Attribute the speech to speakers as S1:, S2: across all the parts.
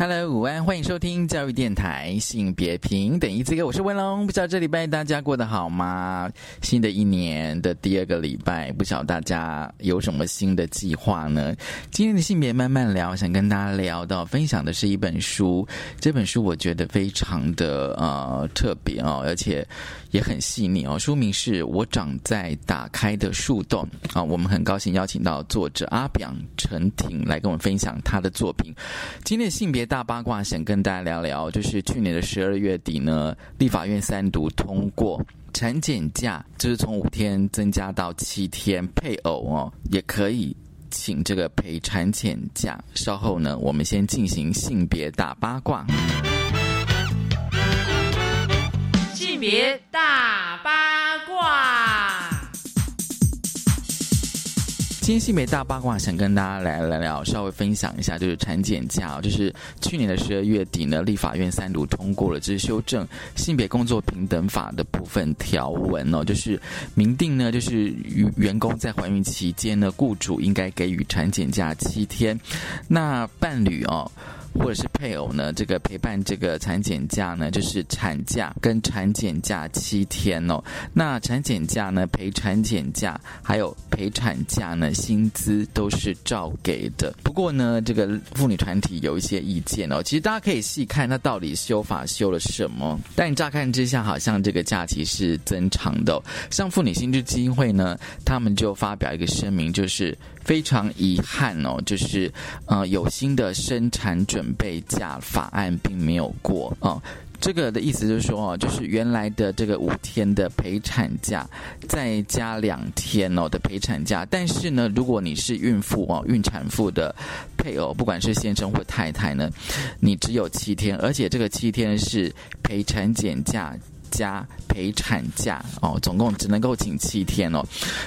S1: Hello，午安，欢迎收听教育电台性别平等一这个，我是文龙。不知道这礼拜大家过得好吗？新的一年的第二个礼拜，不晓得大家有什么新的计划呢？今天的性别慢慢聊，想跟大家聊到分享的是一本书，这本书我觉得非常的呃特别哦，而且也很细腻哦。书名是我长在打开的树洞啊，我们很高兴邀请到作者阿表陈婷来跟我们分享他的作品。今天的性别。大八卦想跟大家聊聊，就是去年的十二月底呢，立法院三读通过产检假，就是从五天增加到七天，配偶哦也可以请这个陪产检假。稍后呢，我们先进行性别大八卦。
S2: 性别大八
S1: 今天性别大八卦想跟大家来聊聊，稍微分享一下，就是产检假，就是去年的十二月底呢，立法院三读通过了，这是修正性别工作平等法的部分条文哦，就是明定呢，就是员员工在怀孕期间呢，雇主应该给予产检假七天，那伴侣哦。或者是配偶呢？这个陪伴这个产检假呢，就是产假跟产检假七天哦。那产检假呢，陪产检假还有陪产假呢，薪资都是照给的。不过呢，这个妇女团体有一些意见哦。其实大家可以细看，它到底修法修了什么？但乍看之下，好像这个假期是增长的。像妇女薪资基金会呢，他们就发表一个声明，就是非常遗憾哦，就是呃，有新的生产。准备假法案并没有过啊，这个的意思就是说哦，就是原来的这个五天的陪产假，再加两天哦的陪产假，但是呢，如果你是孕妇哦，孕产妇的配偶，不管是先生或太太呢，你只有七天，而且这个七天是陪产检假。加陪产假哦，总共只能够请七天哦。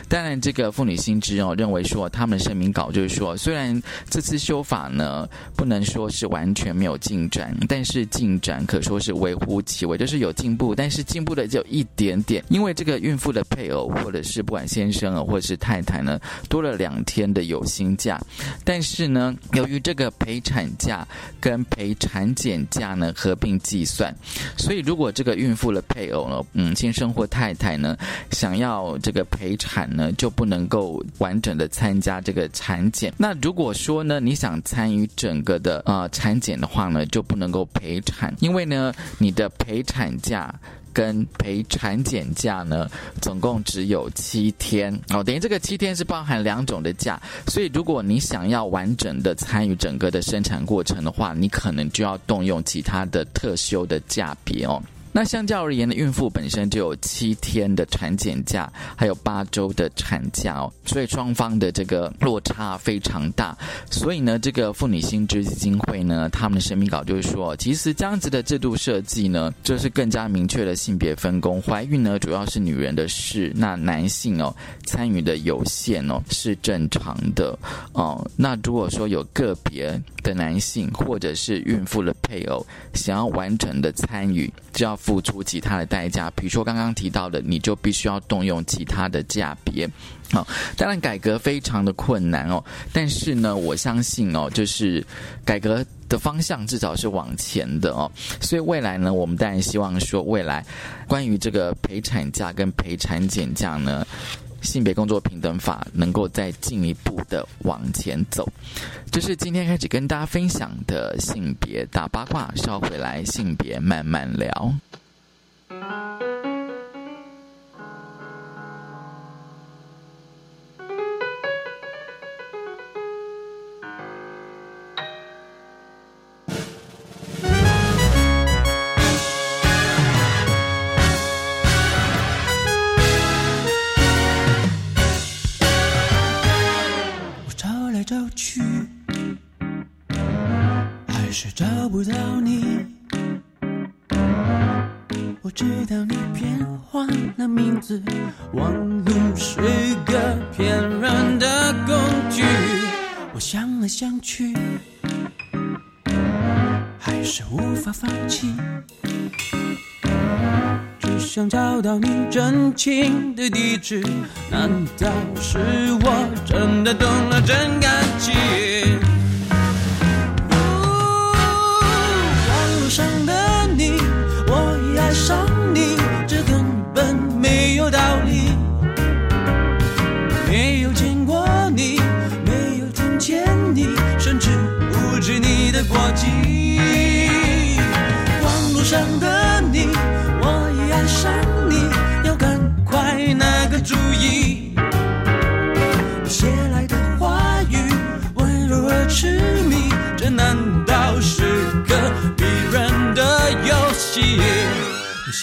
S1: 当然，这个妇女新知哦认为说，他们声明稿就是说，虽然这次修法呢不能说是完全没有进展，但是进展可说是微乎其微，就是有进步，但是进步的只有一点点。因为这个孕妇的配偶或者是不管先生啊或者是太太呢，多了两天的有薪假，但是呢，由于这个陪产假跟陪产检假呢合并计算，所以如果这个孕妇的配偶呢，嗯，先生或太太呢，想要这个陪产呢，就不能够完整的参加这个产检。那如果说呢，你想参与整个的呃产检的话呢，就不能够陪产，因为呢，你的陪产假跟陪产检假呢，总共只有七天哦，等于这个七天是包含两种的假，所以如果你想要完整的参与整个的生产过程的话，你可能就要动用其他的特休的假别哦。那相较而言呢，孕妇本身就有七天的产检假，还有八周的产假哦，所以双方的这个落差非常大。所以呢，这个妇女薪资基金会呢，他们的声明稿就是说，其实这样子的制度设计呢，就是更加明确的性别分工。怀孕呢，主要是女人的事，那男性哦参与的有限哦，是正常的哦。那如果说有个别的男性或者是孕妇的配偶想要完整的参与，就要。付出其他的代价，比如说刚刚提到的，你就必须要动用其他的价别。好，当然改革非常的困难哦，但是呢，我相信哦，就是改革的方向至少是往前的哦。所以未来呢，我们当然希望说，未来关于这个陪产假跟陪产检假呢。性别工作平等法能够再进一步的往前走，这是今天开始跟大家分享的性别大八卦。稍回来，性别慢慢聊。
S3: 却找不到你，我知道你变换了名字，网络是个骗人的工具。我想来想去，还是无法放弃。只想找到你真情的地址，难道是我真的动了真感情？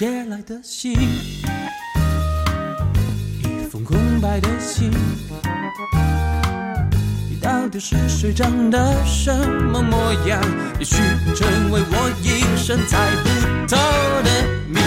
S3: 写来的信，一封空白的信。你到底是谁长得什么模样？也许成为我一生猜不透的谜。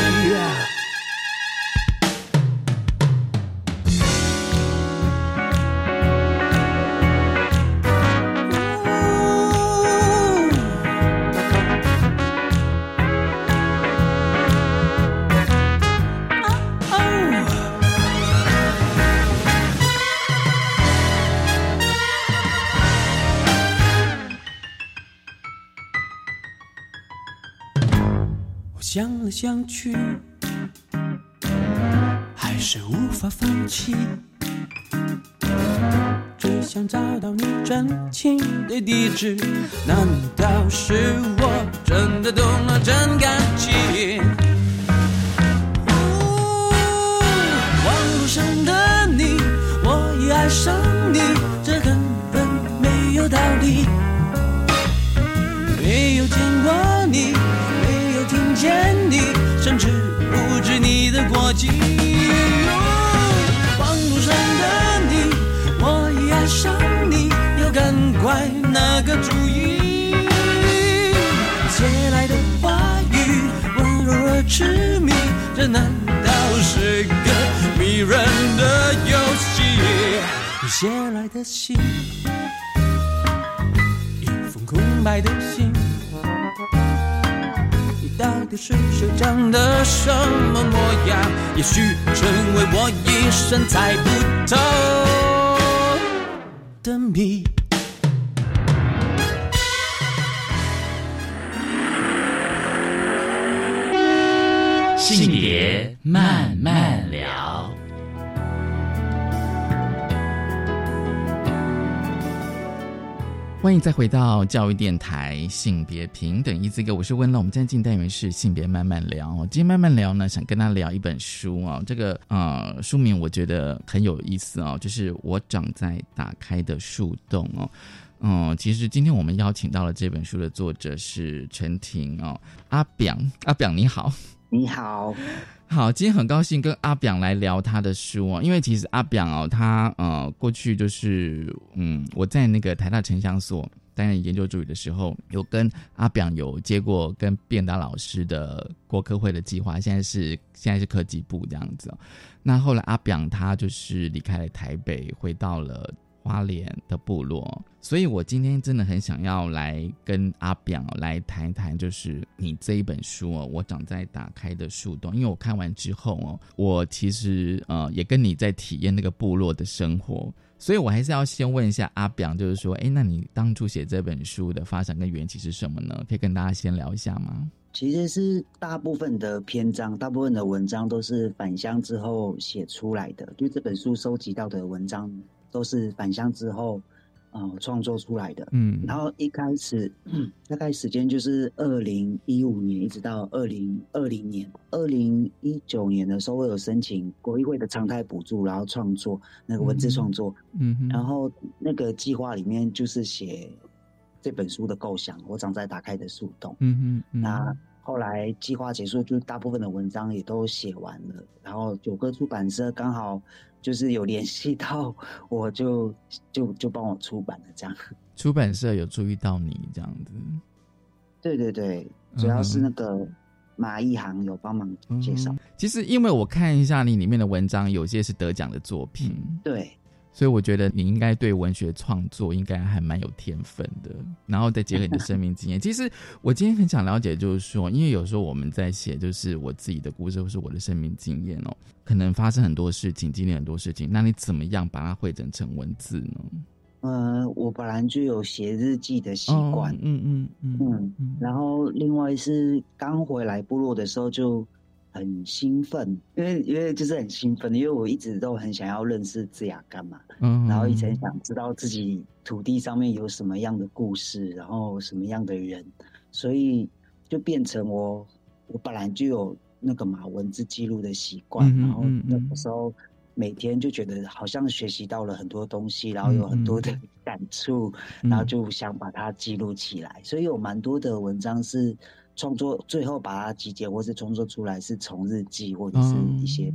S3: 想去，还是无法放弃。只想找到你真情的地址，难道是我真的动了真感情？痴迷，这难道是个迷人的游戏？你写来的信。一封空白的信，你到底是谁长得什么模样？也许成为我一生猜不透的谜。
S2: 性别慢慢聊。
S1: 欢迎再回到教育电台性别平等一字个，我是温乐。我们今天进单元是性别慢慢聊哦。今天慢慢聊呢，想跟他聊一本书哦。这个呃书名我觉得很有意思哦，就是我长在打开的树洞哦。嗯，其实今天我们邀请到了这本书的作者是陈婷哦，阿表阿表你好。
S4: 你好，
S1: 好，今天很高兴跟阿表来聊他的书哦，因为其实阿表哦，他呃过去就是嗯，我在那个台大城乡所担任研究助理的时候，有跟阿表有接过跟便达老师的国科会的计划，现在是现在是科技部这样子哦。那后来阿表他就是离开了台北，回到了。花莲的部落，所以我今天真的很想要来跟阿表来谈一谈，就是你这一本书哦，我长在打开的树洞。因为我看完之后哦，我其实呃也跟你在体验那个部落的生活，所以我还是要先问一下阿表，就是说，哎，那你当初写这本书的发展跟缘起是什么呢？可以跟大家先聊一下吗？
S4: 其实是大部分的篇章，大部分的文章都是返乡之后写出来的，就这本书收集到的文章。都是返乡之后，呃，创作出来的。
S1: 嗯，
S4: 然后一开始大概时间就是二零一五年，一直到二零二零年。二零一九年的时候，我有申请国议会的常态补助，然后创作那个文字创作。然后那个计划里面就是写这本书的构想，我长在打开的树洞。那后来计划结束，就大部分的文章也都写完了，然后九个出版社刚好。就是有联系到，我就就就帮我出版了这样。
S1: 出版社有注意到你这样子？
S4: 对对对，主要是那个马一航有帮忙介绍。
S1: 嗯其实因为我看一下你里面的文章，有些是得奖的作品，
S4: 对，
S1: 所以我觉得你应该对文学创作应该还蛮有天分的，然后再结合你的生命经验。其实我今天很想了解，就是说，因为有时候我们在写就是我自己的故事或是我的生命经验哦，可能发生很多事情，经历很多事情，那你怎么样把它汇整成文字呢？
S4: 呃，我本来就有写日记的习惯
S1: 哦，嗯嗯嗯
S4: 嗯
S1: 嗯
S4: 然后另外是刚回来部落的时候就很兴奋，因为因为就是很兴奋，因为我一直都很想要认识自雅干嘛，
S1: 嗯，
S4: 然后一直很想知道自己土地上面有什么样的故事，然后什么样的人，所以就变成我我本来就有那个嘛文字记录的习惯，然后那个时候每天就觉得好像学习到了很多东西，然后有很多的感触，
S1: 嗯。
S4: 然后就想把它记录起来，所以有蛮多的文章是创作，最后把它集结或是创作出来，是从日记或者是一些、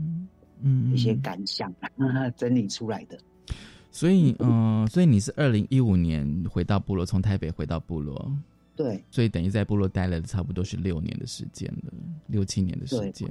S1: 嗯
S4: 一些感想 整理出来的。
S1: 所以，嗯、所以你是二零一五年回到部落，从台北回到部落，
S4: 对
S1: 所以等于在部落待了差不多是六年的时间了，六七年的时间。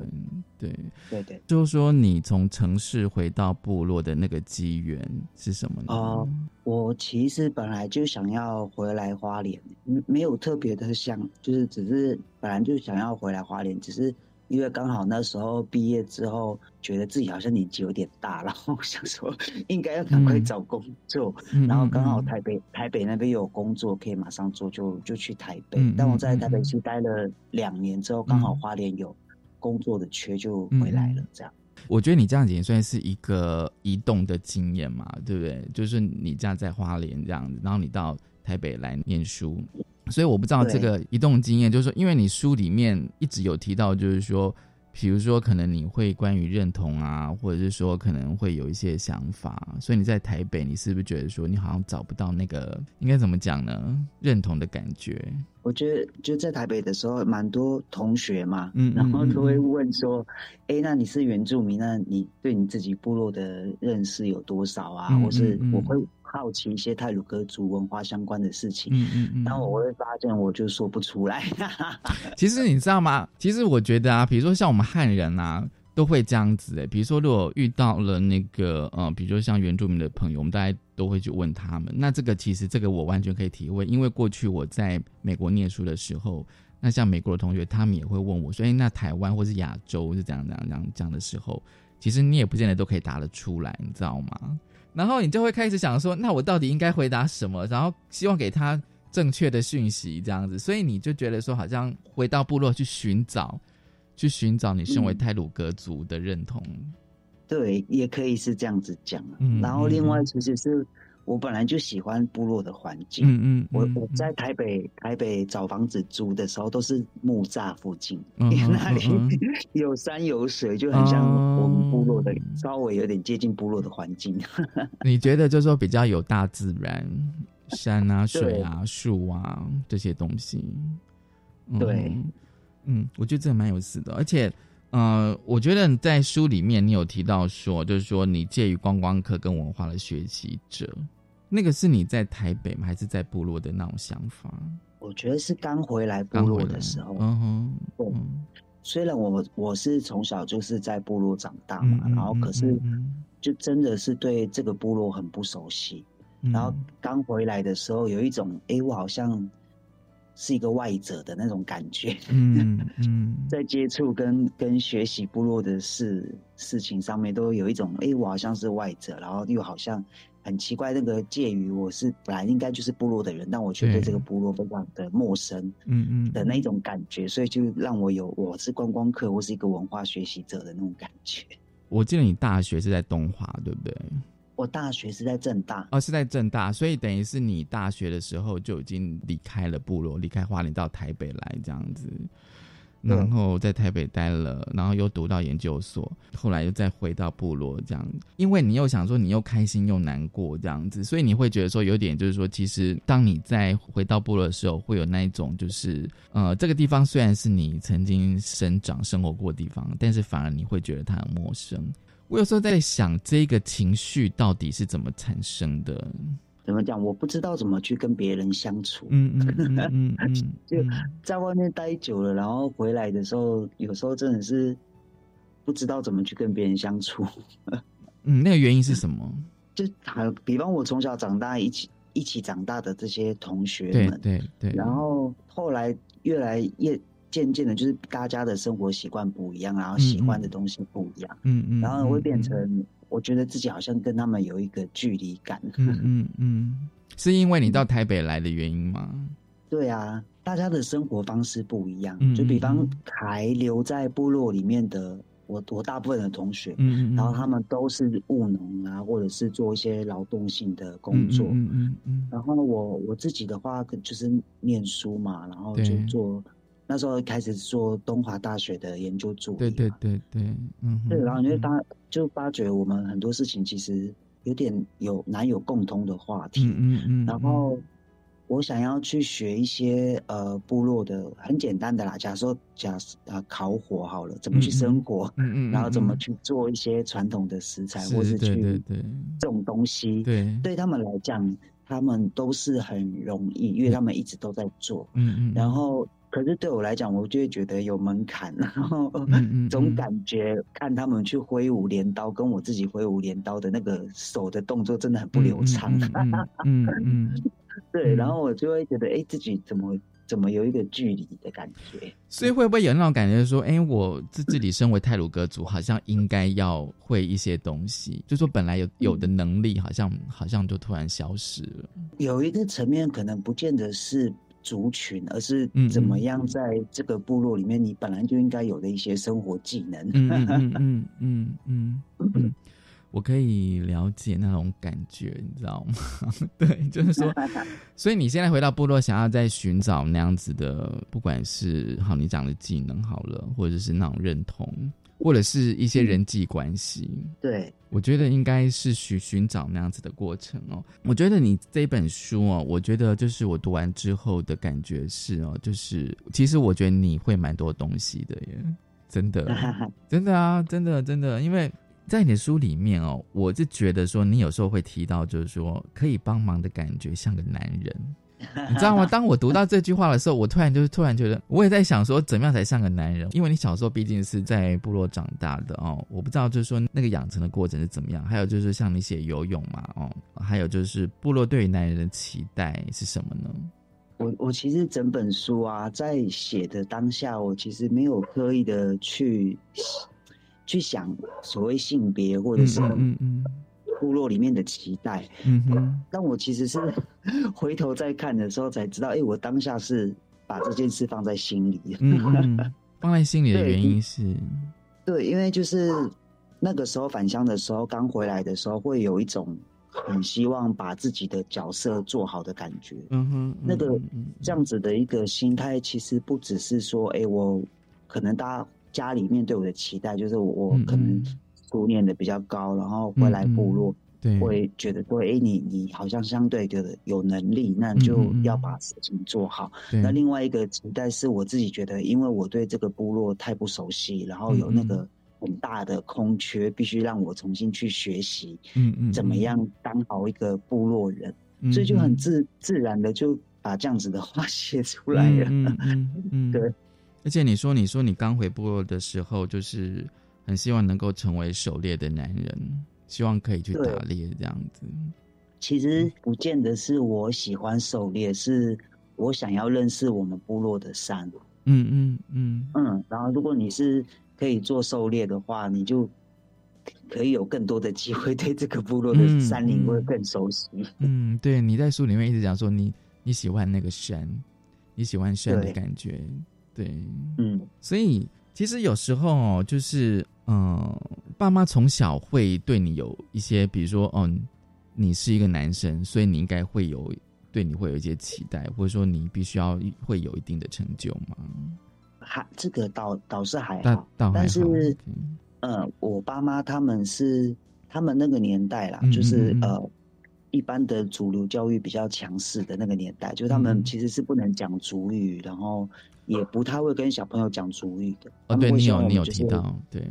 S1: 对，
S4: 对对，
S1: 就是说你从城市回到部落的那个机缘是什么呢？
S4: 哦我其实本来就想要回来花莲，没没有特别的想，就是只是本来就想要回来花莲，只是因为刚好那时候毕业之后，觉得自己好像年纪有点大，然后 想说应该要赶快
S1: 嗯。
S4: 找工作，
S1: 嗯。
S4: 然后刚好
S1: 嗯。
S4: 台北台北那边有工作可以马上做，就就去台北。
S1: 嗯。
S4: 但我在台北市待了两年之后，刚好
S1: 嗯。
S4: 花莲有工作的缺，就回来了
S1: 嗯。
S4: 这样，
S1: 我觉得你这样子也算是一个移动的经验嘛，对不对？就是你这样在花莲这样子，然后你到台北来念书，所以我不知道这个移动经验，就是说，因为你书里面一直有提到，就是说，比如说可能你会关于认同啊，或者是说可能会有一些想法，所以你在台北，你是不是觉得说你好像找不到那个应该怎么讲呢？认同的感觉？
S4: 我觉得就在台北的时候，蛮多同学嘛，
S1: 嗯嗯
S4: 然后都会问说：“哎、那你是原住民，那你对你自己部落的认识有多少啊？”
S1: 嗯
S4: 或是我会好奇一些泰鲁格族文化相关的事情，
S1: 嗯嗯嗯。
S4: 但我会发现我就说不出来。
S1: 其实你知道吗？其实我觉得啊，比如说像我们汉人啊，都会这样子诶。比如说，如果遇到了那个呃，比如说像原住民的朋友，我们大家都会去问他们。那这个其实这个我完全可以体会，因为过去我在美国念书的时候，那像美国的同学，他们也会问我说：“哎，那台湾或是亚洲是这样这样这样这样的时候，其实你也不见得都可以答得出来，你知道吗？”然后你就会开始想说，那我到底应该回答什么？然后希望给他正确的讯息，这样子，所以你就觉得说，好像回到部落去寻找，去寻找你身为
S4: 嗯
S1: 泰鲁格族的认同。
S4: 对，也可以是这样子讲啊。
S1: 嗯
S4: 然后另外其实是我本来就喜欢部落的环境，
S1: 嗯嗯，嗯
S4: 我我在台北台北找房子租的时候都是木栅附近，
S1: 嗯
S4: 因为那里 有山有水，就很像我们部落的，
S1: 哦
S4: 稍微有点接近部落的环境。
S1: 你觉得就是说比较有大自然，山啊、水啊、树啊这些东西。嗯
S4: 对，
S1: 嗯，我觉得这蛮有意思的，而且。呃，我觉得你在书里面你有提到说，就是说你介于观光客跟文化的学习者，那个是你在台北吗？还是在部落的那种想法？
S4: 我觉得是刚回来部落的时候，
S1: 嗯哼，
S4: 虽然我我是从小就是在部落长大嘛，
S1: 嗯
S4: 然后可是
S1: 嗯
S4: 就真的是对这个部落很不熟悉。
S1: 嗯
S4: 然后刚回来的时候，有一种诶，我好像是一个外者的那种感觉。
S1: 嗯嗯
S4: 在接触跟跟学习部落的事事情上面，都有一种诶，我好像是外者，然后又好像很奇怪，那个介于我是本来应该就是部落的人，但我却对
S1: 对
S4: 这个部落非常的陌生
S1: 嗯嗯
S4: 的那种感觉，所以就让我有我是观光客，我是一个文化学习者的那种感觉。
S1: 我记得你大学是在东华，对不对？
S4: 我大学是在正大，
S1: 哦，是在正大，所以等于是你大学的时候就已经离开了部落，离开花莲到台北来这样子，
S4: 对
S1: 然后在台北待了，然后又读到研究所，后来又再回到部落这样。因为你又想说你又开心又难过这样子，所以你会觉得说有点就是说，其实当你在回到部落的时候，会有那一种就是呃，这个地方虽然是你曾经生长生活过的地方，但是反而你会觉得它很陌生。我有时候在想，这个情绪到底是怎么产生的？
S4: 怎么讲？我不知道怎么去跟别人相处。
S1: 嗯嗯嗯
S4: 就在外面待久了，然后回来的时候，有时候真的是不知道怎么去跟别人相处。
S1: 嗯，那个原因是什么？
S4: 就好，比方我从小长大一起一起长大的这些同学
S1: 对
S4: 们，
S1: 对对，
S4: 然后后来越来越渐渐的，就是大家的生活习惯不一样，然后喜欢的东西不一样，
S1: 嗯嗯，
S4: 然后会变
S1: 嗯
S4: 成我觉得自己好像跟他们有一个距离感。
S1: 嗯嗯嗯，是因为你到台北来的原因吗？
S4: 对啊，大家的生活方式不一样，
S1: 嗯
S4: 就比方
S1: 嗯
S4: 还留在部落里面的我，我大部分的同学，
S1: 嗯嗯，
S4: 然后他们都是务农啊，或者是做一些劳动性的工作。
S1: 嗯嗯嗯
S4: 然后我我自己的话，就是念书嘛，然后就做那时候开始做东华大学的研究助理
S1: 对。对对对，嗯，
S4: 对，然后你会
S1: 嗯
S4: 发就发觉我们很多事情其实有点有难有共通的话题。
S1: 嗯嗯嗯，
S4: 然后我想要去学一些呃部落的很简单的啦，假设假呃烤火好了，怎么去生火，
S1: 嗯嗯，
S4: 然后怎么
S1: 嗯
S4: 去做一些传统的食材，
S1: 是
S4: 或是去
S1: 对对对
S4: 种东西，
S1: 对，
S4: 对他们来讲，他们都是很容易，因为他们一直都在做。
S1: 嗯嗯，
S4: 然后，可是对我来讲，我就会觉得有门槛，然 后总感觉看他们去挥舞镰刀，跟我自己挥舞镰刀的那个手的动作真的很不流畅。
S1: 嗯嗯嗯，
S4: 对，
S1: 嗯
S4: 然后我就会觉得，哎，自己怎么怎么有一个距离的感觉？
S1: 所以会不会有那种感觉说，哎，我自自己身为泰鲁格族，好像应该要会一些东西，就说本来有有的能力，好像好像就突然消失了。
S4: 有一个层面可能不见得是族群，而是
S1: 嗯
S4: 怎么
S1: 嗯
S4: 样在这个部落里面，你本来就应该有的一些生活技能。
S1: 嗯嗯嗯嗯嗯嗯嗯，我可以了解那种感觉，你知道吗？对，就是说，所以你现在回到部落，想要再寻找那样子的，不管是好你讲的技能好了，或者是那种认同，或者是一些人际关系。
S4: 对，
S1: 我觉得应该是寻寻找那样子的过程哦。我觉得你这本书哦，我觉得就是我读完之后的感觉是哦，就是其实我觉得你会蛮多东西的耶，真的，真的啊，真的真的，因为在你的书里面哦，我是觉得说你有时候会提到，就是说可以帮忙的感觉像个男人。你知道吗？当我读到这句话的时候，我突然就是突然觉得，我也在想说，怎么样才像个男人？因为你小时候毕竟是在部落长大的哦，我不知道就是说那个养成的过程是怎么样。还有就是像你写游泳嘛，哦，还有就是部落对于男人的期待是什么呢？
S4: 我我其实整本书啊，在写的当下，我其实没有刻意的去去想所谓性别或者是
S1: 嗯嗯
S4: 部落里面的期待。
S1: 嗯哼，
S4: 但我其实是 回头再看的时候才知道，哎、我当下是把这件事放在心里。
S1: 嗯嗯，放在心里的原因是，
S4: 对，因为就是那个时候返乡的时候，刚回来的时候，会有一种很希望把自己的角色做好的感觉。
S1: 嗯哼，
S4: 那个这样子的一个心态，其实不只是说，哎、我可能大家家里面对我的期待，就是我可能
S1: 嗯
S4: 书念的比较高，然后回来部落。
S1: 对，
S4: 会觉得说，哎、你你好像相对的有能力，那就要把事情做好。
S1: 对
S4: 那另外一个期待是我自己觉得，因为我对这个部落太不熟悉，然后有那
S1: 嗯
S4: 个很大的空缺，必须让我重新去学习
S1: 嗯嗯
S4: 怎么样当好一个部落人，
S1: 嗯
S4: 所以就很
S1: 嗯
S4: 自自然的就把这样子的话 写出来了。
S1: 嗯嗯，
S4: 对。
S1: 而且你说，你说你刚回部落的时候，就是很希望能够成为狩猎的男人，希望可以去打猎这样子。
S4: 其实不见得是我喜欢狩猎，是我想要认识我们部落的山。
S1: 嗯嗯嗯
S4: 嗯，然后如果你是可以做狩猎的话，你就可以有更多的机会对这个部落的
S1: 嗯
S4: 山林
S1: 嗯
S4: 会更熟悉。
S1: 嗯，对，你在书里面一直讲说你你喜欢那个山，你喜欢山的感觉，对，
S4: 嗯，
S1: 所以其实有时候哦，就是嗯、呃爸妈从小会对你有一些，比如说，哦，你是一个男生，所以你应该会有对你会有一些期待，或者说你必须要会有一定的成就吗。
S4: 还这个倒倒是还好，但是呃，我爸妈他们是他们那个年代啦，
S1: 嗯
S4: 就是
S1: 嗯嗯
S4: 呃。一般的主流教育比较强势的那个年代，就是他
S1: 嗯
S4: 们其实是不能讲主语，然后也不太会跟小朋友讲主语的。
S1: 哦，对你有你有
S4: 我们就是
S1: 提到，对，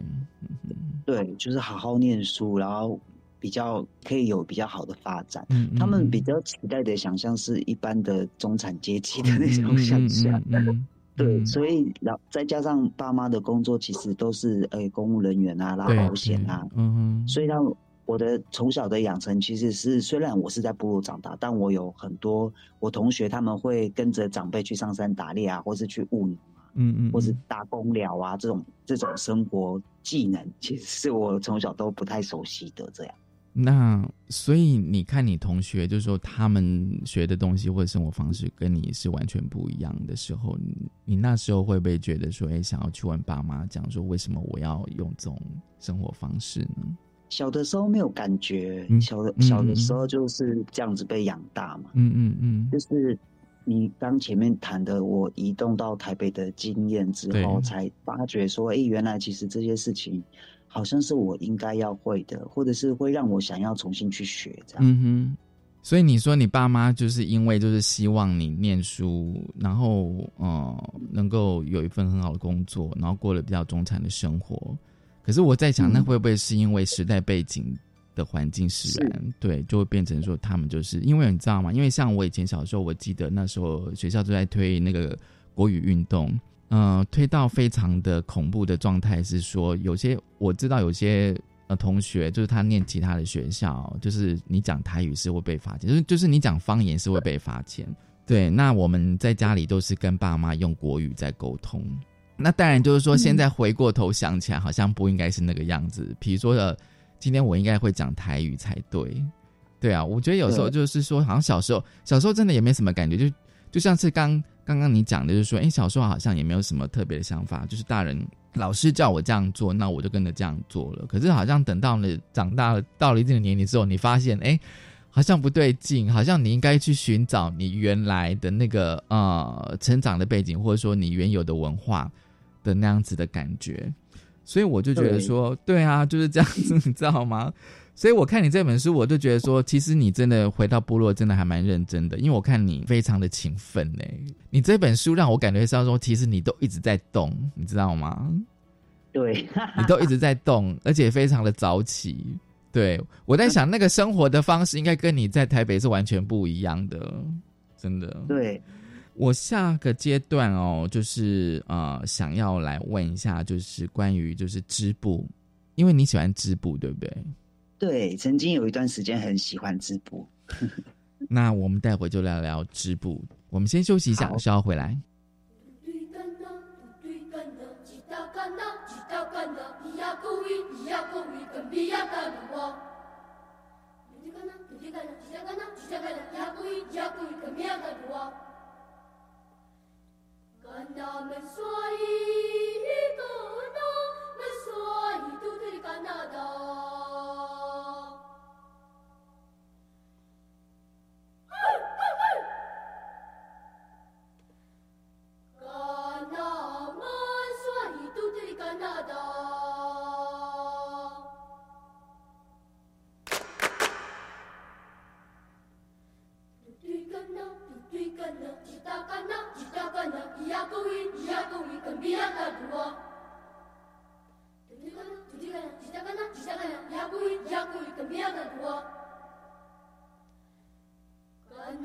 S1: 嗯
S4: 对，就是好好念书，然后比较可以有比较好的发展。
S1: 嗯
S4: 他们比较期待的想象是一般的中产阶级的那种想象。
S1: 嗯嗯嗯嗯
S4: 对，
S1: 嗯
S4: 所以然后再加上爸妈的工作其实都是呃公务人员啊，拉
S1: 对
S4: 保险啊，
S1: 对嗯哼，
S4: 所以让我的从小的养成其实是，虽然我是在部落长大，但我有很多我同学他们会跟着长辈去上山打猎啊，或是去务农啊，
S1: 嗯嗯，
S4: 或是
S1: 嗯
S4: 打工寮啊，这种这种生活技能，其实是我从小都不太熟悉的。这样，
S1: 那所以你看，你同学就是说他们学的东西或者生活方式跟你是完全不一样的时候，你你那时候会不会觉得说，哎，想要去问爸妈讲说，为什么我要用这种生活方式呢？
S4: 小的时候没有感觉，
S1: 嗯
S4: 小的
S1: 嗯
S4: 小的
S1: 嗯
S4: 时候就是这样子被养大嘛，
S1: 嗯嗯嗯
S4: 就是。你刚前面谈的，我移动到台北的经验之后，才发觉说，哎、原来其实这些事情好像是我应该要会的，或者是会让我想要重新去学这样。
S1: 嗯哼。所以你说你爸妈就是因为就是希望你念书，然后呃能够有一份很好的工作，然后过了比较中产的生活。可是我在想，
S4: 嗯
S1: 那会不会是因为时代背景的环境使然？对，就会变成说他们就是因为你知道吗？因为像我以前小时候，我记得那时候学校就在推那个国语运动，呃，推到非常的恐怖的状态，是说有些我知道有些呃同学，就是他念其他的学校，就是你讲台语是会被罚钱，就是就是你讲方言是会被罚钱。对，那我们在家里都是跟爸妈用国语在沟通。那当然就是说，现在回过头想起来，好像不应该是那个样子。比如说呃，今天我应该会讲台语才对。对啊，我觉得有时候就是说，好像小时候小时候真的也没什么感觉，就就像是刚刚刚你讲的，就是说，哎，小时候好像也没有什么特别的想法，就是大人老师叫我这样做，那我就跟着这样做了。可是好像等到了长大了，到了一定的年龄之后，你发现，哎，好像不对劲，好像你应该去寻找你原来的那个呃成长的背景，或者说你原有的文化的那样子的感觉。所以我就觉得说，对啊，就是这样子，你知道吗？所以我看你这本书，我就觉得说，其实你真的回到部落，真的还蛮认真的，因为我看你非常的勤奋呢。你这本书让我感觉到说，其实你都一直在动，你知道吗？
S4: 对，
S1: 你都一直在动，而且非常的早起。对我在想，那个生活的方式应该跟你在台北是完全不一样的，真的。
S4: 对，
S1: 我下个阶段哦，就是呃，想要来问一下，就是关于就是织布，因为你喜欢织布，对不对？
S4: 对，曾经有一段时间很喜欢织布。
S1: 那我们待会就聊聊织布。我们先休息一下，
S4: 好
S1: 稍后回来。
S5: 对咕咿，跟咿呀干呐哇。对干呐，对干呐，一道干呐，一道干呐，咿呀咕咿，咿呀咕咿，跟咿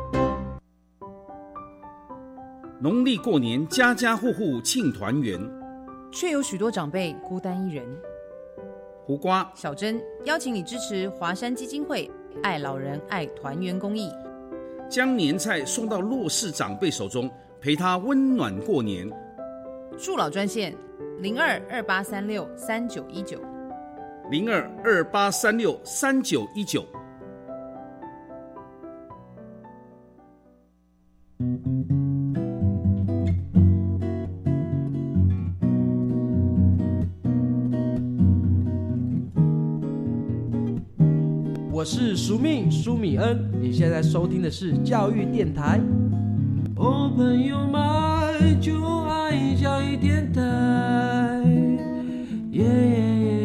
S6: 农历过年，家家户户庆团圆，
S7: 却有许多长辈孤单一人。
S6: 胡瓜、
S7: 小珍邀请你支持华山基金会“爱老人爱团圆”公益，
S6: 将年菜送到弱势长辈手中，陪他温暖过年。
S7: 助老专线：零二二八三六三九一九，
S6: 零二二八三六三九一九。
S8: 我是苏密苏米恩，你现在收听的是教育电台。哦，朋友们，就爱教育电台。耶耶耶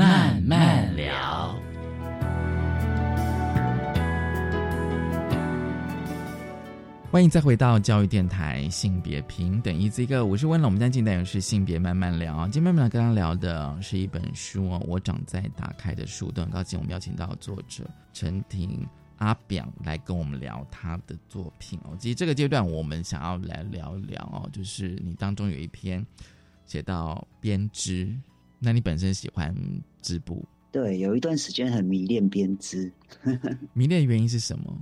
S2: 慢慢聊。
S1: 欢迎再回到教育电台性别平等一这个，我是温龙。我们今天进单是性别慢慢聊。今天慢慢聊跟他聊的是一本书哦，我长在打开的树。都很高兴我们邀请到作者陈婷阿表来跟我们聊他的作品哦。其实这个阶段我们想要来聊一聊哦，就是你当中有一篇写到编织，那你本身喜欢织布，
S4: 对，有一段时间很迷恋编织，
S1: 迷恋的原因是什么？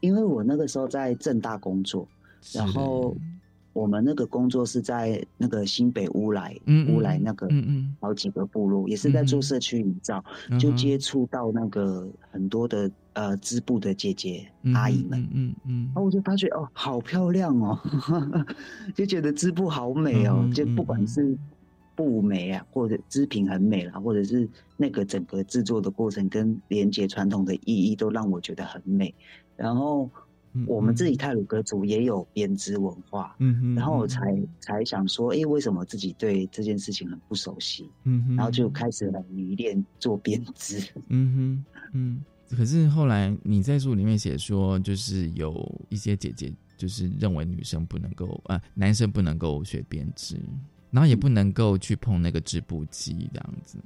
S4: 因为我那个时候在正大工作，然后。我们那个工作是在那个新北乌来，乌来那个好几个部落，也是在做社区营造，就接触到那个很多的呃织布的姐姐、
S1: 嗯
S4: 阿姨们，
S1: 嗯嗯。嗯
S4: 然后。我就发觉哦，好漂亮哦，就觉得织布好美哦，
S1: 嗯
S4: 就不管是布美啊，或者织品很美啦，或者是那个整个制作的过程跟连接传统的意义，都让我觉得很美。然后我们自己泰鲁格族也有编织文化，
S1: 嗯哼
S4: 然后我才才想说，诶，为什么自己对这件事情很不熟悉？
S1: 嗯哼
S4: 然后就开始很迷恋做编织。
S1: 嗯哼，嗯。可是后来你在书里面写说，就是有一些姐姐就是认为女生不能够，呃，男生不能够学编织，然后也不能够去碰那个织布机这样子。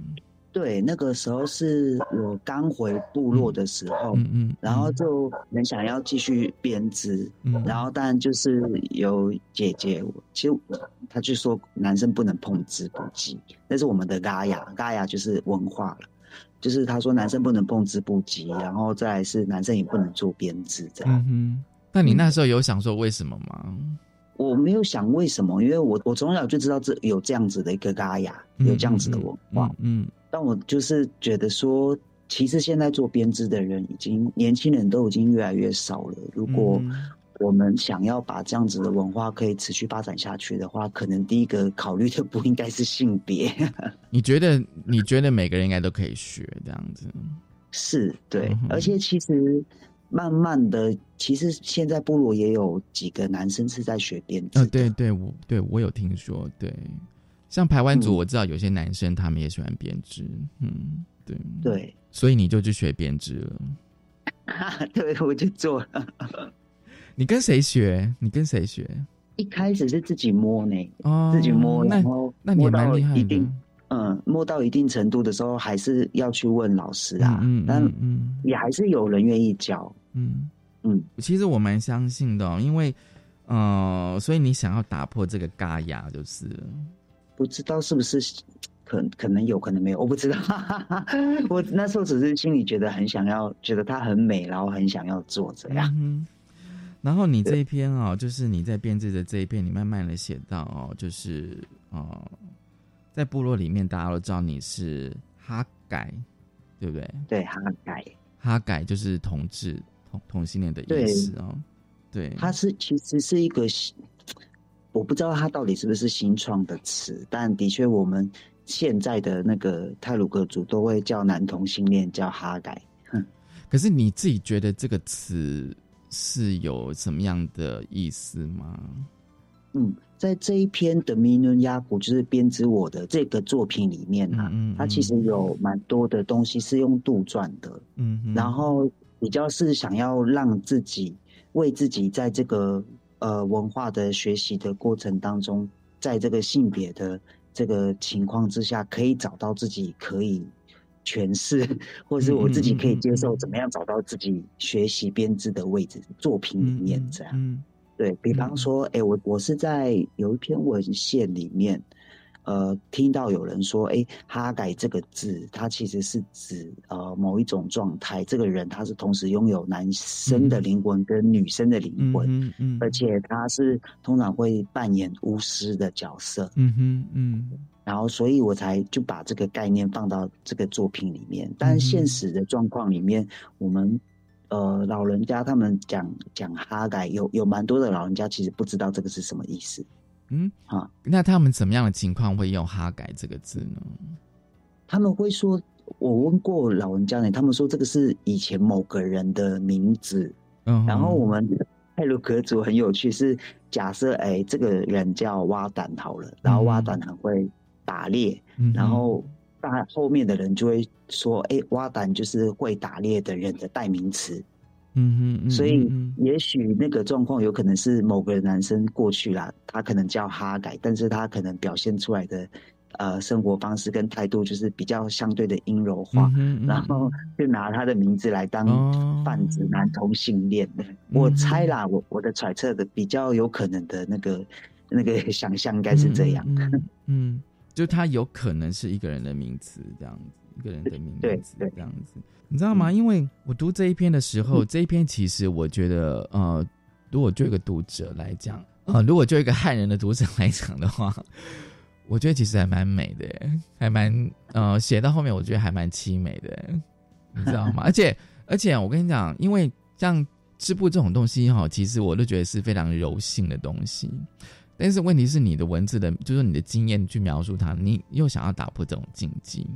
S4: 对，那个时候是我刚回部落的时候，
S1: 嗯嗯，
S4: 然后就很想要继续编织，
S1: 嗯
S4: 然后但就是有姐姐，其实她就说男生不能碰织布机，那是我们的嘎雅，嘎雅就是文化了，就是她说男生不能碰织布机，然后再来是男生也不能做编织这样。
S1: 嗯哼，那你那时候有想说为什么吗？
S4: 我没有想为什么，因为我我从小就知道这有这样子的一个嘎雅，有这样子的文化，
S1: 嗯，
S4: 但我就是觉得说，其实现在做编织的人已经年轻人都已经越来越少了。如果
S1: 嗯。
S4: 我们想要把这样子的文化可以持续发展下去的话，可能第一个考虑的不应该是性别，
S1: 你觉得你觉得每个人应该都可以学这样子？
S4: 是对，
S1: 嗯
S4: 而且其实慢慢的，其实现在部落也有几个男生是在学编织
S1: 呃，对对，我对我有听说，对，像排湾族，
S4: 嗯
S1: 我知道有些男生他们也喜欢编织，嗯，对
S4: 对，
S1: 所以你就去学编织了。
S4: 对，我就做了。
S1: 你跟谁学？你跟谁学？
S4: 一开始是自己摸呢，
S1: 哦
S4: 自己摸，
S1: 那
S4: 然后
S1: 那你蛮厉害的
S4: 一定嗯，摸到一定程度的时候，还是要去问老师啊。
S1: 嗯嗯
S4: 但
S1: 嗯
S4: 也还是有人愿意教。
S1: 嗯
S4: 嗯，
S1: 其实我蛮相信的哦、因为呃，所以你想要打破这个嘎牙，就是
S4: 不知道是不是可可能有可能没有，我不知道。我那时候只是心里觉得很想要，觉得它很美，然后很想要做这样。
S1: 嗯然后你这一篇哦，就是你在编制的这一篇，你慢慢的写到哦，就是哦，在部落里面大家都知道你是哈改，对不对？
S4: 对，哈改，
S1: 哈改就是同志同同性恋的意思哦。对，
S4: 它是其实是一个，我不知道它到底是不是新创的词，但的确我们现在的那个泰鲁格族都会叫男同性恋叫哈改。
S1: 可是你自己觉得这个词是有什么样的意思吗？
S4: 嗯，在这一篇的《迷伦压鼓》就是编织我的这个作品里面啊，
S1: 嗯
S4: 它其实有蛮多的东西是用杜撰的，
S1: 嗯哼，
S4: 然后比较是想要让自己为自己在这个呃文化的学习的过程当中，在这个性别的这个情况之下，可以找到自己可以诠释，或是我自己可以接受，怎么样找到自己学习编织的位置，作品里面这样。
S1: 嗯
S4: 对比方说，哎、我我是在有一篇文献里面，呃，听到有人说，哎，哈改这个字，它其实是指呃某一种状态，这个人他是同时拥有男生的灵魂跟女生的灵魂，
S1: 嗯嗯。
S4: 而且他是通常会扮演巫师的角色，
S1: 嗯哼嗯。
S4: 然后所以我才就把这个概念放到这个作品里面。但现。实的状况里面，我们呃老人家他们讲讲哈改，有有蛮多的老人家其实不知道这个是什么意思。
S1: 嗯
S4: 啊，
S1: 那他们怎么样的情况会用哈改这个字呢？
S4: 他们会说，我问过老人家呢，他们说这个是以前某个人的名字。
S1: 嗯，
S4: 然后我们泰鲁格族很有趣，是假设哎这个人叫蛙胆好了，然后蛙胆很会打猎，
S1: 嗯
S4: 然后大后面的人就会说，哎蛙胆就是会打猎的人的代名词。
S1: 嗯哼嗯，
S4: 所以
S1: 嗯
S4: 也许那个状况有可能是某个男生过去啦，他可能叫哈改，但是他可能表现出来的呃生活方式跟态度就是比较相对的阴柔化，然后就拿他的名字来当
S1: 哦。
S4: 泛指男同性恋我猜啦，我我的揣测的比较有可能的那个那个 想象应该是这样。
S1: 嗯，就它有可能是一个人的名词这样子，一个人的名
S4: 对
S1: 字这样子，你知道吗？因为我读这一篇的时候，这一篇其实我觉得，呃，如果就一个读者来讲，呃，如果就一个汉人的读者来讲的话，我觉得其实还蛮美的耶，还蛮呃，写到后面我觉得还蛮凄美的，你知道吗？而且而且我跟你讲，因为像织布这种东西哈，其实我都觉得是非常柔性的东西。但是问题是，你的文字的，就是你的经验去描述它，你又想要打破这种禁忌，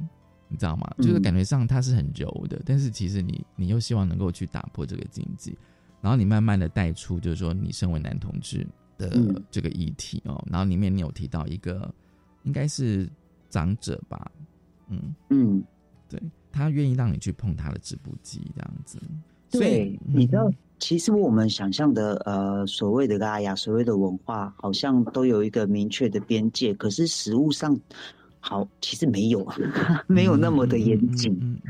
S1: 你知道吗？
S4: 嗯。
S1: 就是感觉上它是很柔的，但是其实你你又希望能够去打破这个禁忌，然后你慢慢的带出，就是说你身为男同志的
S4: 嗯。
S1: 这个议题哦，然后里面你有提到一个应该是长者吧，嗯。
S4: 嗯，
S1: 对他愿意让你去碰他的织布机这样子，所以
S4: 对，你知道，其实我们想象的呃所谓的拉雅，所谓的文化，好像都有一个明确的边界，可是实物上。好，其实没有，没有那么的严谨。
S1: 嗯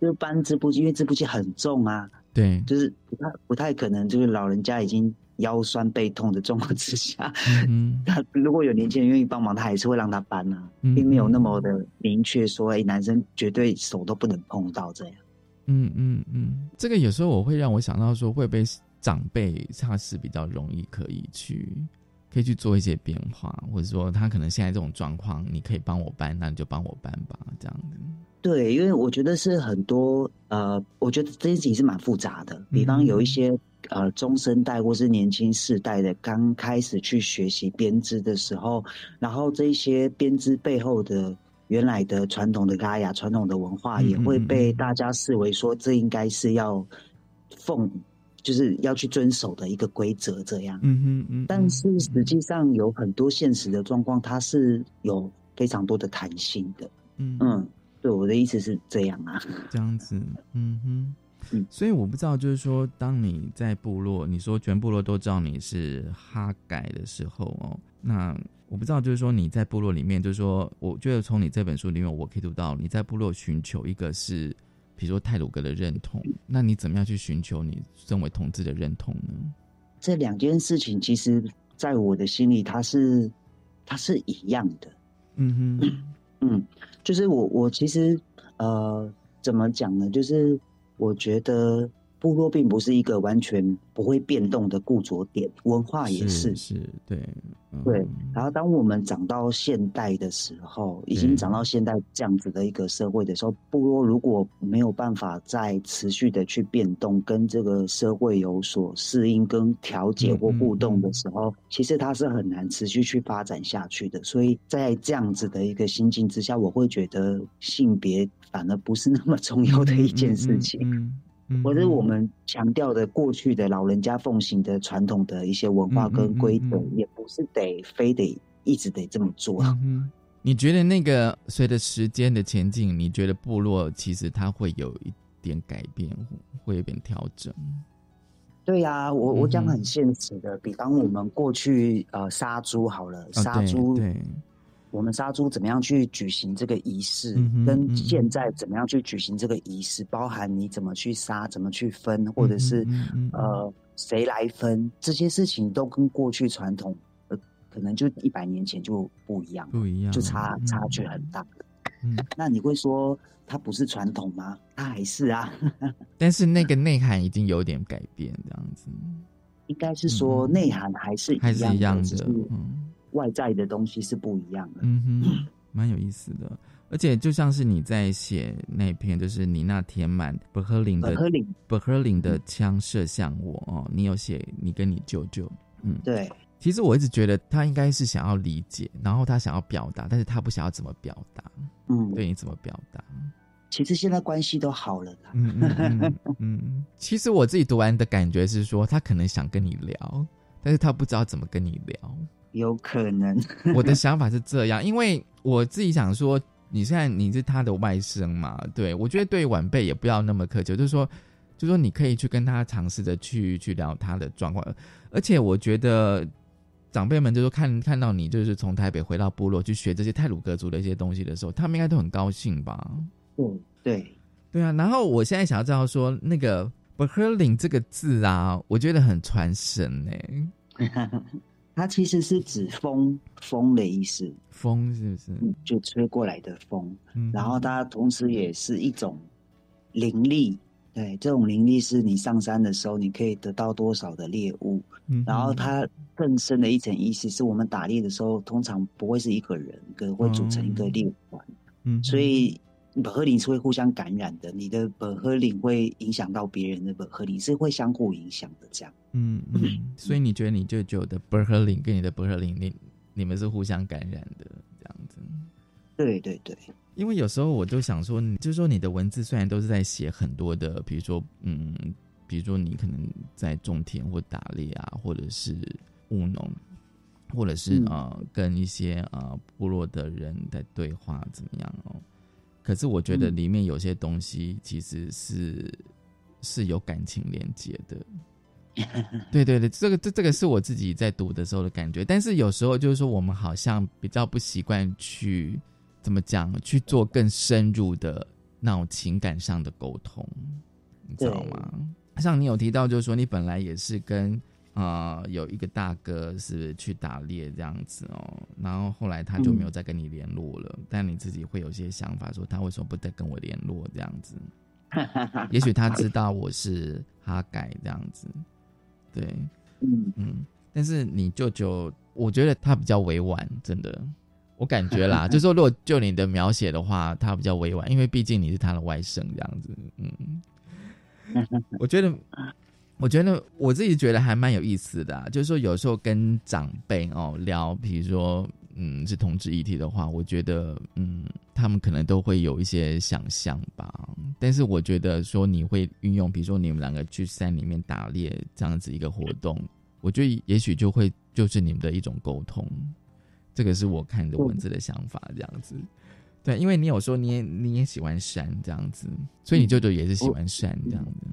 S4: 就搬织布机，因为织布机很重啊，
S1: 对，
S4: 就是不太不太可能，就是老人家已经腰酸背痛的状况之下，
S1: 嗯
S4: 他如果有年轻人愿意帮忙，他还是会让他搬啊，
S1: 嗯
S4: 并没有那么的明确说，哎、男生绝对手都不能碰到这样。
S1: 嗯嗯嗯，这个有时候我会让我想到说，会不会长辈他是比较容易可以去可以去做一些变化，或者说他可能现在这种状况，你可以帮我搬，那你就帮我搬吧，这样子。
S4: 对，因为我觉得是很多呃，我觉得这件事情是蛮复杂的。比方
S1: 嗯
S4: 有一些呃中生代或是年轻世代的刚开始去学习编织的时候，然后这一些编织背后的原来的传统的嘎雅、传统的文化，
S1: 嗯
S4: 也会被大家视为说这应该是要奉，就是要去遵守的一个规则这样。
S1: 嗯哼嗯，
S4: 但是实际上有很多现实的状况，它是有非常多的弹性的。
S1: 嗯
S4: 嗯，对，我的意思是这样啊。
S1: 这样子，嗯哼，所以我不知道，就是说，当你在部落，你说全部落都知道你是哈改的时候哦，那我不知道，就是说你在部落里面，就是说，我觉得从你这本书里面，我可以读到你在部落寻求一个是，比如说泰鲁格的认同，那你怎么样去寻求你身为同志的认同呢？
S4: 这两件事情，其实在我的心里，它是它是一样的。
S1: 嗯哼，
S4: 嗯，就是我我其实呃，怎么讲呢？就是我觉得。部落并不是一个完全不会变动的固着点，文化也
S1: 是，
S4: 是
S1: 对，
S4: 对。然后，当我们长到现代的时候，已经长到现代这样子的一个社会的时候，部落如果没有办法再持续的去变动，跟这个社会有所适应、跟调节或互动的时候，其实它是很难持续去发展下去的。所以在这样子的一个心境之下，我会觉得性别反而不是那么重要的一件事情。或者我们强调的过去的老人家奉行的传统的一些文化跟规则，也不是得非得一直得这么做。
S1: 你觉得那个随着时间的前进，你觉得部落其实它会有一点改变，会有点调整？
S4: 对呀，我我讲很现实的，比方我们过去呃杀猪好了，杀猪
S1: 对。
S4: 我们杀猪怎么样去举行这个仪式，跟现在怎么样去举行这个仪式，包含你怎么去杀，怎么去分，或者是呃谁来分，这些事情都跟过去传统呃可能就一百年前就不一样，
S1: 不一样，
S4: 就差差距很大。嗯，那你会说它不是传统吗？它还是啊，
S1: 但是那个内涵已经有点改变，这样子，
S4: 应该是说内涵还是
S1: 还是一样的，
S4: 嗯。外在的东西是不一样的，
S1: 嗯哼，蛮有意思的。而且就像是你在写那篇，就是你那填满伯克林的伯克林的枪射向我哦，你有写你跟你舅舅，
S4: 嗯，对。
S1: 其实我一直觉得他应该是想要理解，然后他想要表达，但是他不想要怎么表达，
S4: 嗯，
S1: 对你怎么表达？
S4: 其实现在关系都好了的，
S1: 嗯嗯嗯。其实我自己读完的感觉是说，他可能想跟你聊，但是他不知道怎么跟你聊。
S4: 有可能，
S1: 我的想法是这样，因为我自己想说，你现在你是他的外甥嘛，对我觉得对晚辈也不要那么苛求，就是说，就是说你可以去跟他尝试着去去聊他的状况，而且我觉得长辈们就是看看到你就是从台北回到部落去学这些泰鲁格族的一些东西的时候，他们应该都很高兴吧？
S4: 嗯，对，
S1: 对啊。然后我现在想要知道说，那个 b e h e r l i n 这个字啊，我觉得很传神哎。
S4: 它其实是指风，风的意思。
S1: 风是不是？
S4: 就吹过来的风。然后它同时也是一种灵力。对，这种灵力是你上山的时候，你可以得到多少的猎物。然后它更深的一层意思是我们打猎的时候，通常不会是一个人，可能会组成一个猎团。嗯，所以。本和林是会互相感染的，你的本和林会影响到别人的本和林是会相互影响的，这样。
S1: 嗯嗯，所以你觉得你舅舅的本和林跟你的本和林，你你们是互相感染的这样子？
S4: 对对对，
S1: 因为有时候我就想说，就是说你的文字虽然都是在写很多的，比如说嗯，比如说你可能在种田或打猎啊，或者是务农，或者是呃跟一些呃部落的人在对话，怎么样哦？可是我觉得里面有些东西其实是是有感情连接的，对对对，这个这这个是我自己在读的时候的感觉。但是有时候就是说，我们好像比较不习惯去怎么讲去做更深入的那种情感上的沟通，你知道吗？像你有提到，就是说你本来也是跟。啊，有一个大哥是去打猎这样子哦，然后后来他就没有再跟你联络了。但你自己会有些想法，说他为什么不再跟我联络这样子？也许他知道我是哈改这样子，对，
S4: 嗯
S1: 嗯。但是你舅舅，我觉得他比较委婉，真的，我感觉啦，就说如果就你的描写的话，他比较委婉，因为毕竟你是他的外甥这样子，嗯，我觉得。我觉得我自己觉得还蛮有意思的，就是说有时候跟长辈哦聊，比如说嗯是同志议题的话，我觉得嗯他们可能都会有一些想象吧。但是我觉得说你会运用，比如说你们两个去山里面打猎这样子一个活动，我觉得也许就会就是你们的一种沟通。这个是我看的文字的想法，这样子。对，因为你有说你也你也喜欢山这样子，所以你舅舅也是喜欢山这样子。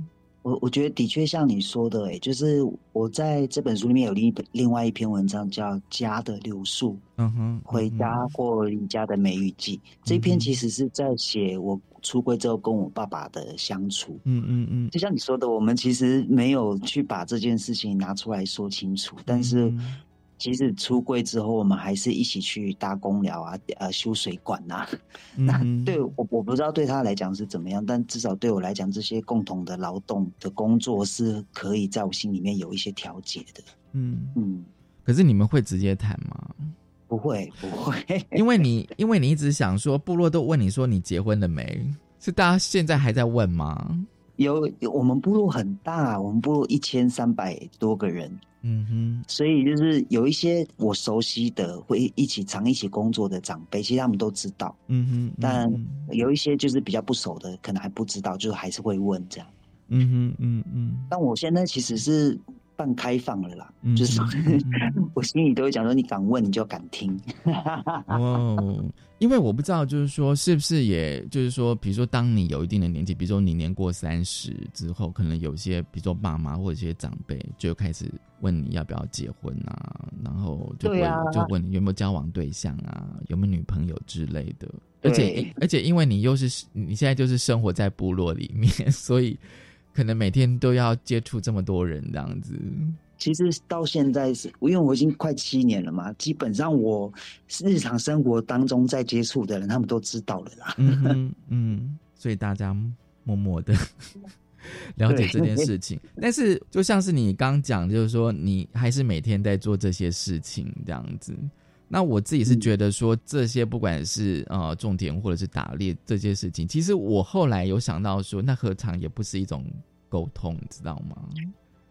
S4: 我我觉得的确像你说的、欸，就是我在这本书里面有另一本另外一篇文章叫《家的流速》，
S1: 嗯哼，
S4: 回家或离家的梅雨季。这篇其实是在写我出柜之后跟我爸爸的相处。
S1: 嗯嗯嗯，
S4: 就像你说的，我们其实没有去把这件事情拿出来说清楚，但是
S1: 嗯
S4: 其实出柜之后，我们还是一起去搭公寮啊，呃，修水管呐、那
S1: 嗯
S4: 对我我不知道对他来讲是怎么样，但至少对我来讲，这些共同的劳动的工作是可以在我心里面有一些调节的。
S1: 嗯
S4: 嗯，
S1: 可是你们会直接谈吗？
S4: 不会不会，
S1: 因为你因为你一直想说，部落都问你说你结婚了没？是大家现在还在问吗？
S4: 有有我们部落很大，我们部落一千三百多个人，
S1: 嗯哼，
S4: 所以就是有一些我熟悉的，会一起常一起工作的长辈，其实他们都知道。
S1: 嗯哼，
S4: 但有一些就是比较不熟的，可能还不知道，就是还是会问这样。
S1: 嗯哼，嗯嗯，
S4: 但我现在其实是半开放了啦，
S1: 嗯
S4: 就是 我心里都会讲说，你敢问你就敢听。
S1: 哦，因为我不知道，就是说，是不是也就是说，比如说，当你有一定的年纪，比如说你年过三十之后，可能有些，比如说爸妈或者一些长辈就开始问你要不要结婚啊，然后就问、
S4: 啊
S1: 就问你有没有交往对象啊，有没有女朋友之类的。而且而且，因为你又是你现在就是生活在部落里面，所以可能每天都要接触这么多人这样子。
S4: 其实到现在是，因为我已经快七年了嘛，基本上我日常生活当中在接触的人，他们都知道了啦。
S1: 嗯嗯，所以大家默默的 了解这件事情。但是就像是你刚讲，就是说你还是每天在做这些事情这样子。那我自己是觉得说，这些不管是呃种田或者是打猎这些事情，其实我后来有想到说，那何尝也不是一种沟通，你知道吗？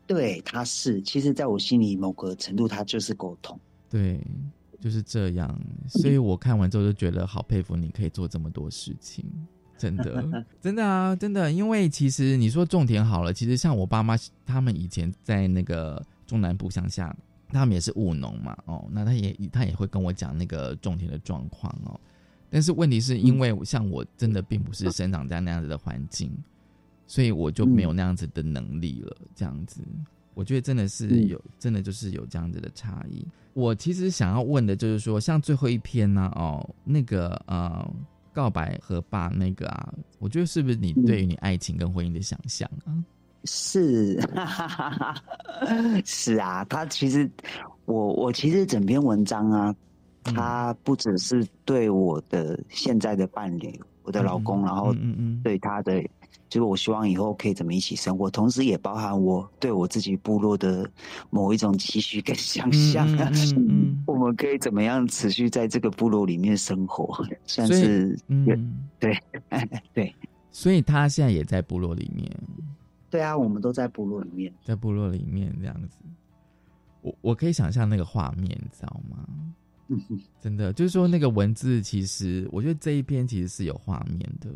S4: 对，他是，其实在我心里某个程度，他就是沟通。
S1: 对，就是这样。所以我看完之后就觉得好佩服你，可以做这么多事情，真的，真的啊，真的。因为其实你说种田好了，其实像我爸妈他们以前在那个中南部乡下，他们也是务农嘛，哦，那他也他也会跟我讲那个种田的状况哦。但是问题是因为像我真的并不是生长在那样子的环境，所以我就没有那样子的能力了。这样子，我觉得真的是有，真的就是有这样子的差异。我其实想要问的就是说，像最后一篇呢、哦，那个呃，告白和爸那个啊，我觉得是不是你对于你爱情跟婚姻的想象啊？
S4: 是，是啊，他其实我我其实整篇文章啊，他不只是对我的现在的伴侣，我的老公，然后对他的，就是我希望以后可以怎么一起生活，同时也包含我对我自己部落的某一种期许跟想象啊，我们可以怎么样持续在这个部落里面生活，算是
S1: 嗯，
S4: 对 对。
S1: 所以他现在也在部落里面，
S4: 对啊，我们都在部落里面。
S1: 在部落里面这样子，我我可以想象那个画面，你知道吗？真的，就是说那个文字，其实我觉得这一篇其实是有画面的，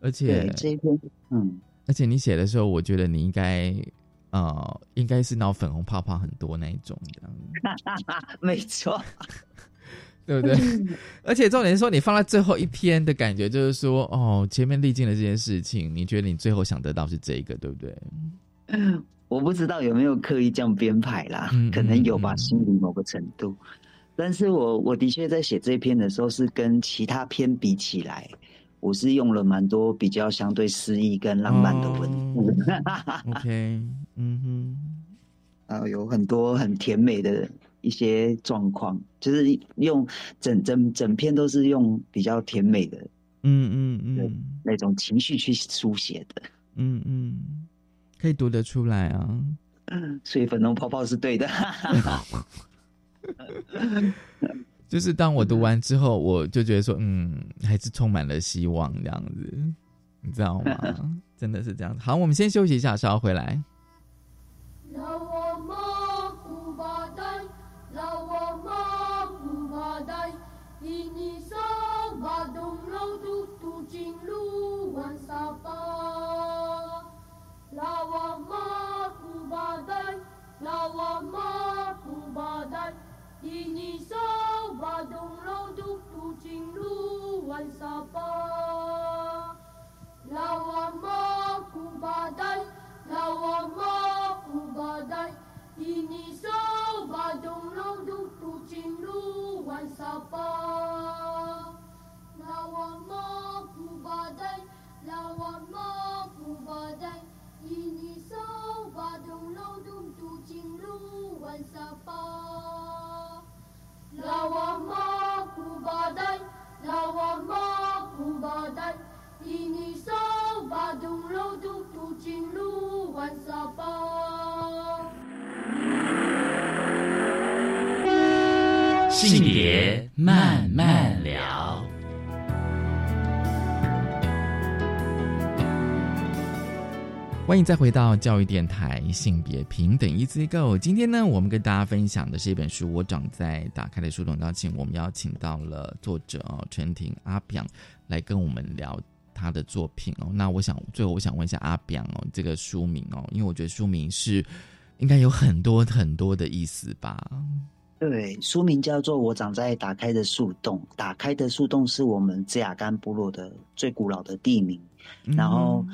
S1: 而且
S4: 对这一篇，嗯，
S1: 而且你写的时候，我觉得你应该呃，应该是闹粉红泡泡很多那一种这样子，
S4: 没错，
S1: 对不对？而且重点是说，你放在最后一篇的感觉，就是说，哦，前面历经了这件事情，你觉得你最后想得到是这个，对不对？
S4: 我不知道有没有刻意这样编排啦，
S1: 嗯
S4: 可能有吧，心里某个程度。但是我我的确在写这篇的时候，是跟其他篇比起来，我是用了蛮多比较相对诗意跟浪漫的文字。
S1: OK，嗯哼，
S4: 然后有很多很甜美的一些状况，就是用整整整篇都是用比较甜美的
S1: 嗯嗯嗯
S4: 那种情绪去书写的。
S1: 嗯嗯，可以读得出来啊。
S4: 所以粉红泡泡是对的。
S1: 就是当我读完之后，我就觉得说，嗯，还是充满了希望这样子，你知道吗？真的是这样子。好，我们先休息一下，稍后回来。
S5: Lawama kubadat Ini badung loduk tucing luan sapa. Lawama kubadat Lawama kubadat Ini badung loduk tucing luan sapa. Lawama kubadat Lawama kubadat
S2: 性别慢慢聊。
S1: 欢迎再回到教育电台性别平等 Easy Go。今天呢，我们跟大家分享的是一本书《我长在打开的树洞》。邀请我们邀请到了作者哦，陈婷阿表来跟我们聊他的作品哦。那我想最后我想问一下阿表哦，这个书名哦，因为我觉得书名是应该有很多很多的意思吧？
S4: 对，书名叫做《我长在打开的树洞》。打开的树洞是我们芝雅干部落的最古老的地名，然后。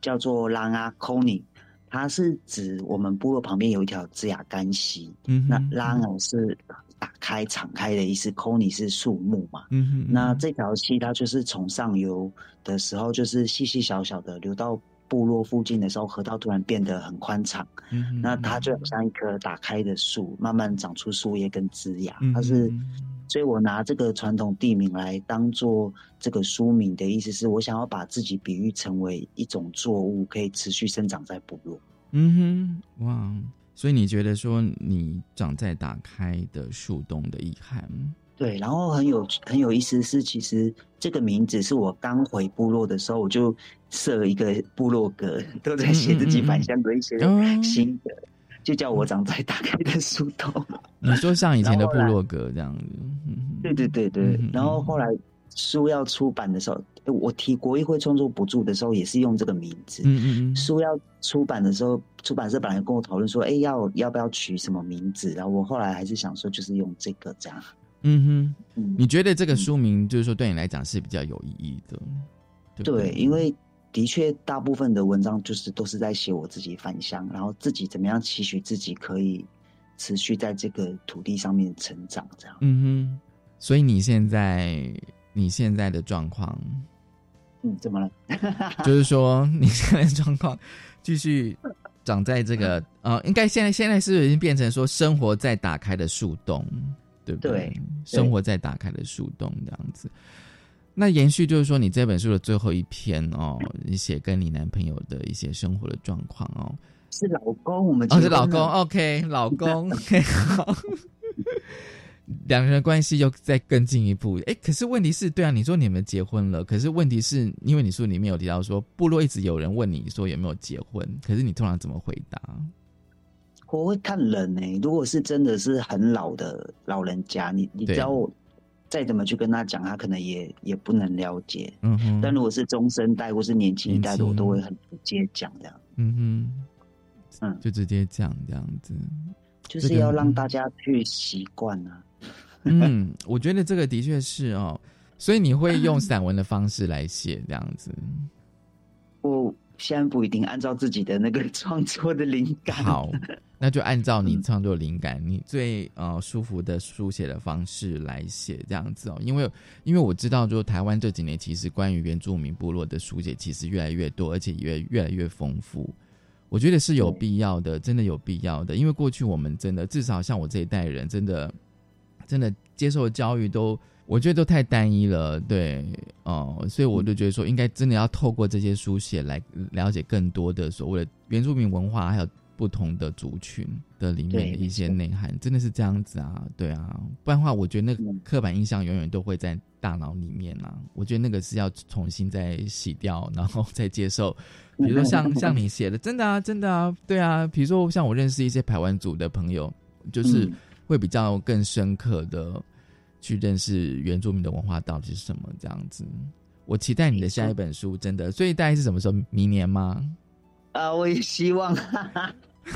S4: 叫做拉阿科尼，它是指我们部落旁边有一条枝雅干溪。嗯，那拉阿是打开、敞开的意思，科尼是树木嘛。嗯哼，那这条溪它就是从上游的时候，就是细细小小的流到部落附近的时候，河道突然变得很宽敞。嗯那它就好像一棵打开的树，慢慢长出树叶跟枝芽。它是。所以我拿这个传统地名来当做这个书名的意思，是我想要把自己比喻成为一种作物，可以持续生长在部落。
S1: 嗯哼，哇！所以你觉得说你长在打开的树洞的遗憾？
S4: 对，然后很有很有意思是，其实这个名字是我刚回部落的时候，我就设一个部落格，都在写自己返乡的一些心得。就叫我长在打开的书洞。
S1: 你说像以前的部落格这样子？
S4: 对对对对。然后后来书要出版的时候，我提国议会创作补助的时候，也是用这个名字。嗯嗯嗯。书要出版的时候，出版社本来跟我讨论说，哎，要要不要取什么名字？然后我后来还是想说，就是用这个这样。
S1: 嗯哼。你觉得这个书名就是说对你来讲是比较有意义的？
S4: 对，因为。的确，大部分的文章就是都是在写我自己返乡，然后自己怎么样期许自己可以持续在这个土地上面成长，这样。
S1: 嗯哼。所以你现在你现在的状况，
S4: 嗯，怎么了？
S1: 就是说你现在状况继续长在这个呃，应该现在现在是已经变成说生活在打开的树洞，对不对？生活在打开的树洞这样子。那延续就是说，你这本书的最后一篇哦，你写跟你男朋友的一些生活的状况哦，
S4: 是老公，我们
S1: 哦是老公，OK，老公，OK，好，两人的关系又再更进一步。哎，可是问题是对啊，你说你们结婚了，可是问题是因为你书里面有提到说，部落一直有人问你说有没有结婚，可是你通常怎么回答？
S4: 我会看人呢，如果是真的是很老的老人家，你你知道我。再怎么去跟他讲，他可能也也不能了解。嗯哼。但如果是中生代或是年轻一代的，我都会很直接讲这样。嗯
S1: 哼。嗯，就直接讲这样子，
S4: 就是要让大家去习惯啊。
S1: 嗯，我觉得这个的确是哦，所以你会用散文的方式来写这样子。
S4: 我现在不一定按照自己的那个创作的灵感。
S1: 好。那就按照你创作灵感，你最呃舒服的书写的方式来写这样子哦。因为因为我知道，就台湾这几年其实关于原住民部落的书写其实越来越多，而且越越来越丰富。我觉得是有必要的，真的有必要的。因为过去我们真的至少像我这一代人，真的真的接受的教育都我觉得都太单一了，对哦，所以我就觉得说，应该真的要透过这些书写来了解更多的所谓的原住民文化，还有。不同的族群的里面的一些内涵，真的是这样子啊？对啊，不然的话，我觉得那个刻板印象永远都会在大脑里面啊。我觉得那个是要重新再洗掉，然后再接受。比如说像像你写的，真的啊，真的啊，对啊。比如说像我认识一些台湾族的朋友，就是会比较更深刻的去认识原住民的文化到底是什么这样子。我期待你的下一本书，真的。所以大概是什么时候？明年吗？
S4: 啊，我也希望。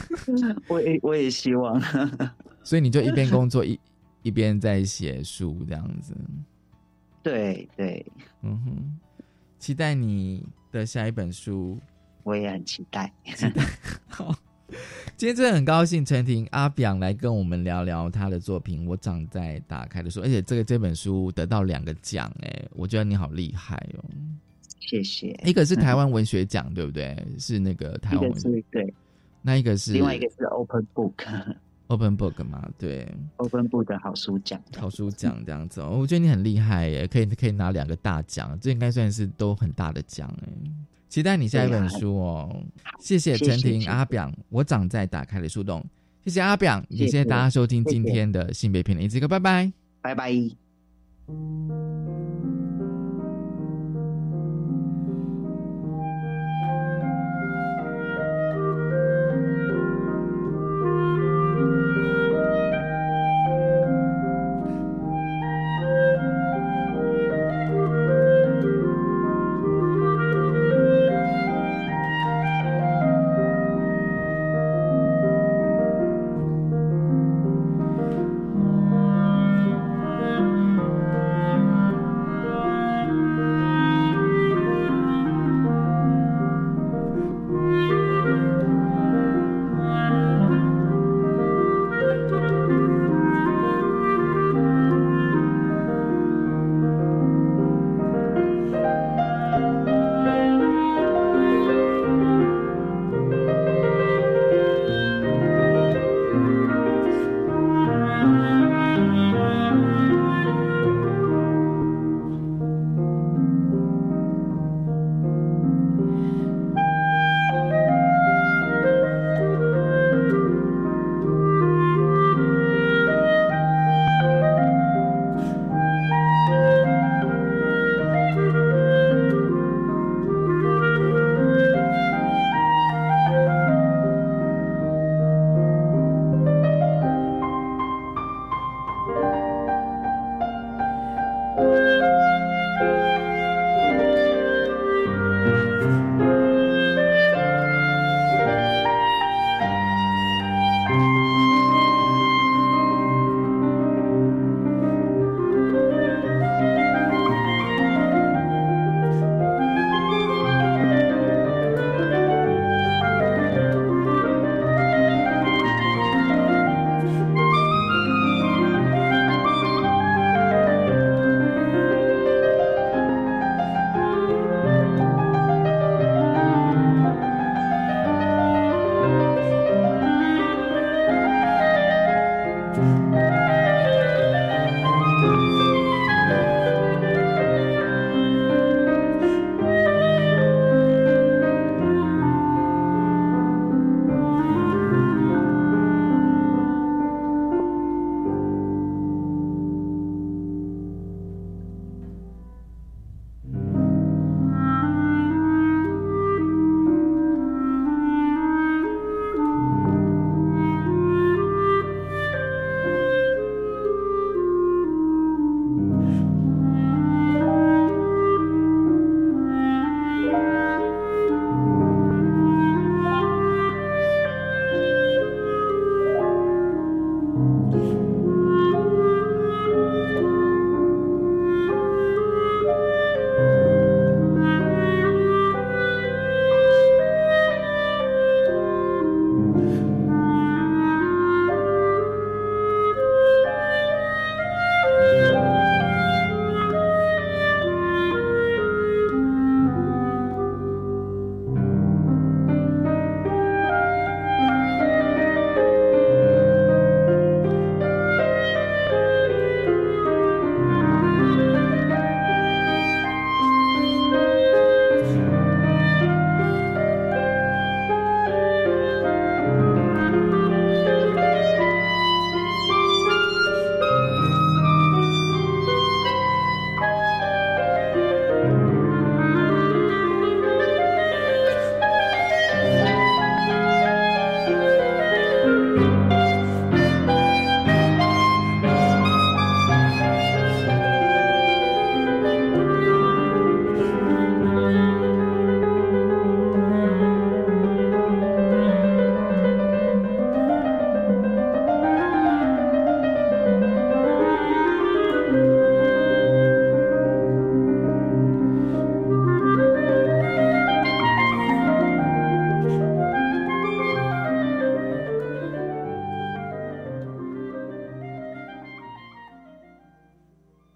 S4: 我也我也希望，
S1: 所以你就一边工作一一边在写书这样子。
S4: 对对，
S1: 嗯哼，期待你的下一本书。
S4: 我也很期待。
S1: 期待。好，今天真的很高兴，陈婷阿表来跟我们聊聊他的作品。我长在打开的书，而且这个这本书得到两个奖，哎，我觉得你好厉害哦。
S4: 谢谢。
S1: 一个是台湾文学奖，对不对？是那个台湾文学
S4: 对。
S1: 那一个是
S4: 另外一个是 Open Book，Open
S1: Book 嘛，对
S4: ，Open Book 的好书奖，
S1: 好书奖这样子，我觉得你很厉害耶，可以可以拿两个大奖，这应该算是都很大的奖哎。期待你下一本书哦，谢谢陈婷阿表，我长在打开的树洞，谢谢阿表，也谢。谢大家收听今天的性别平等一次课，拜拜，
S4: 拜拜。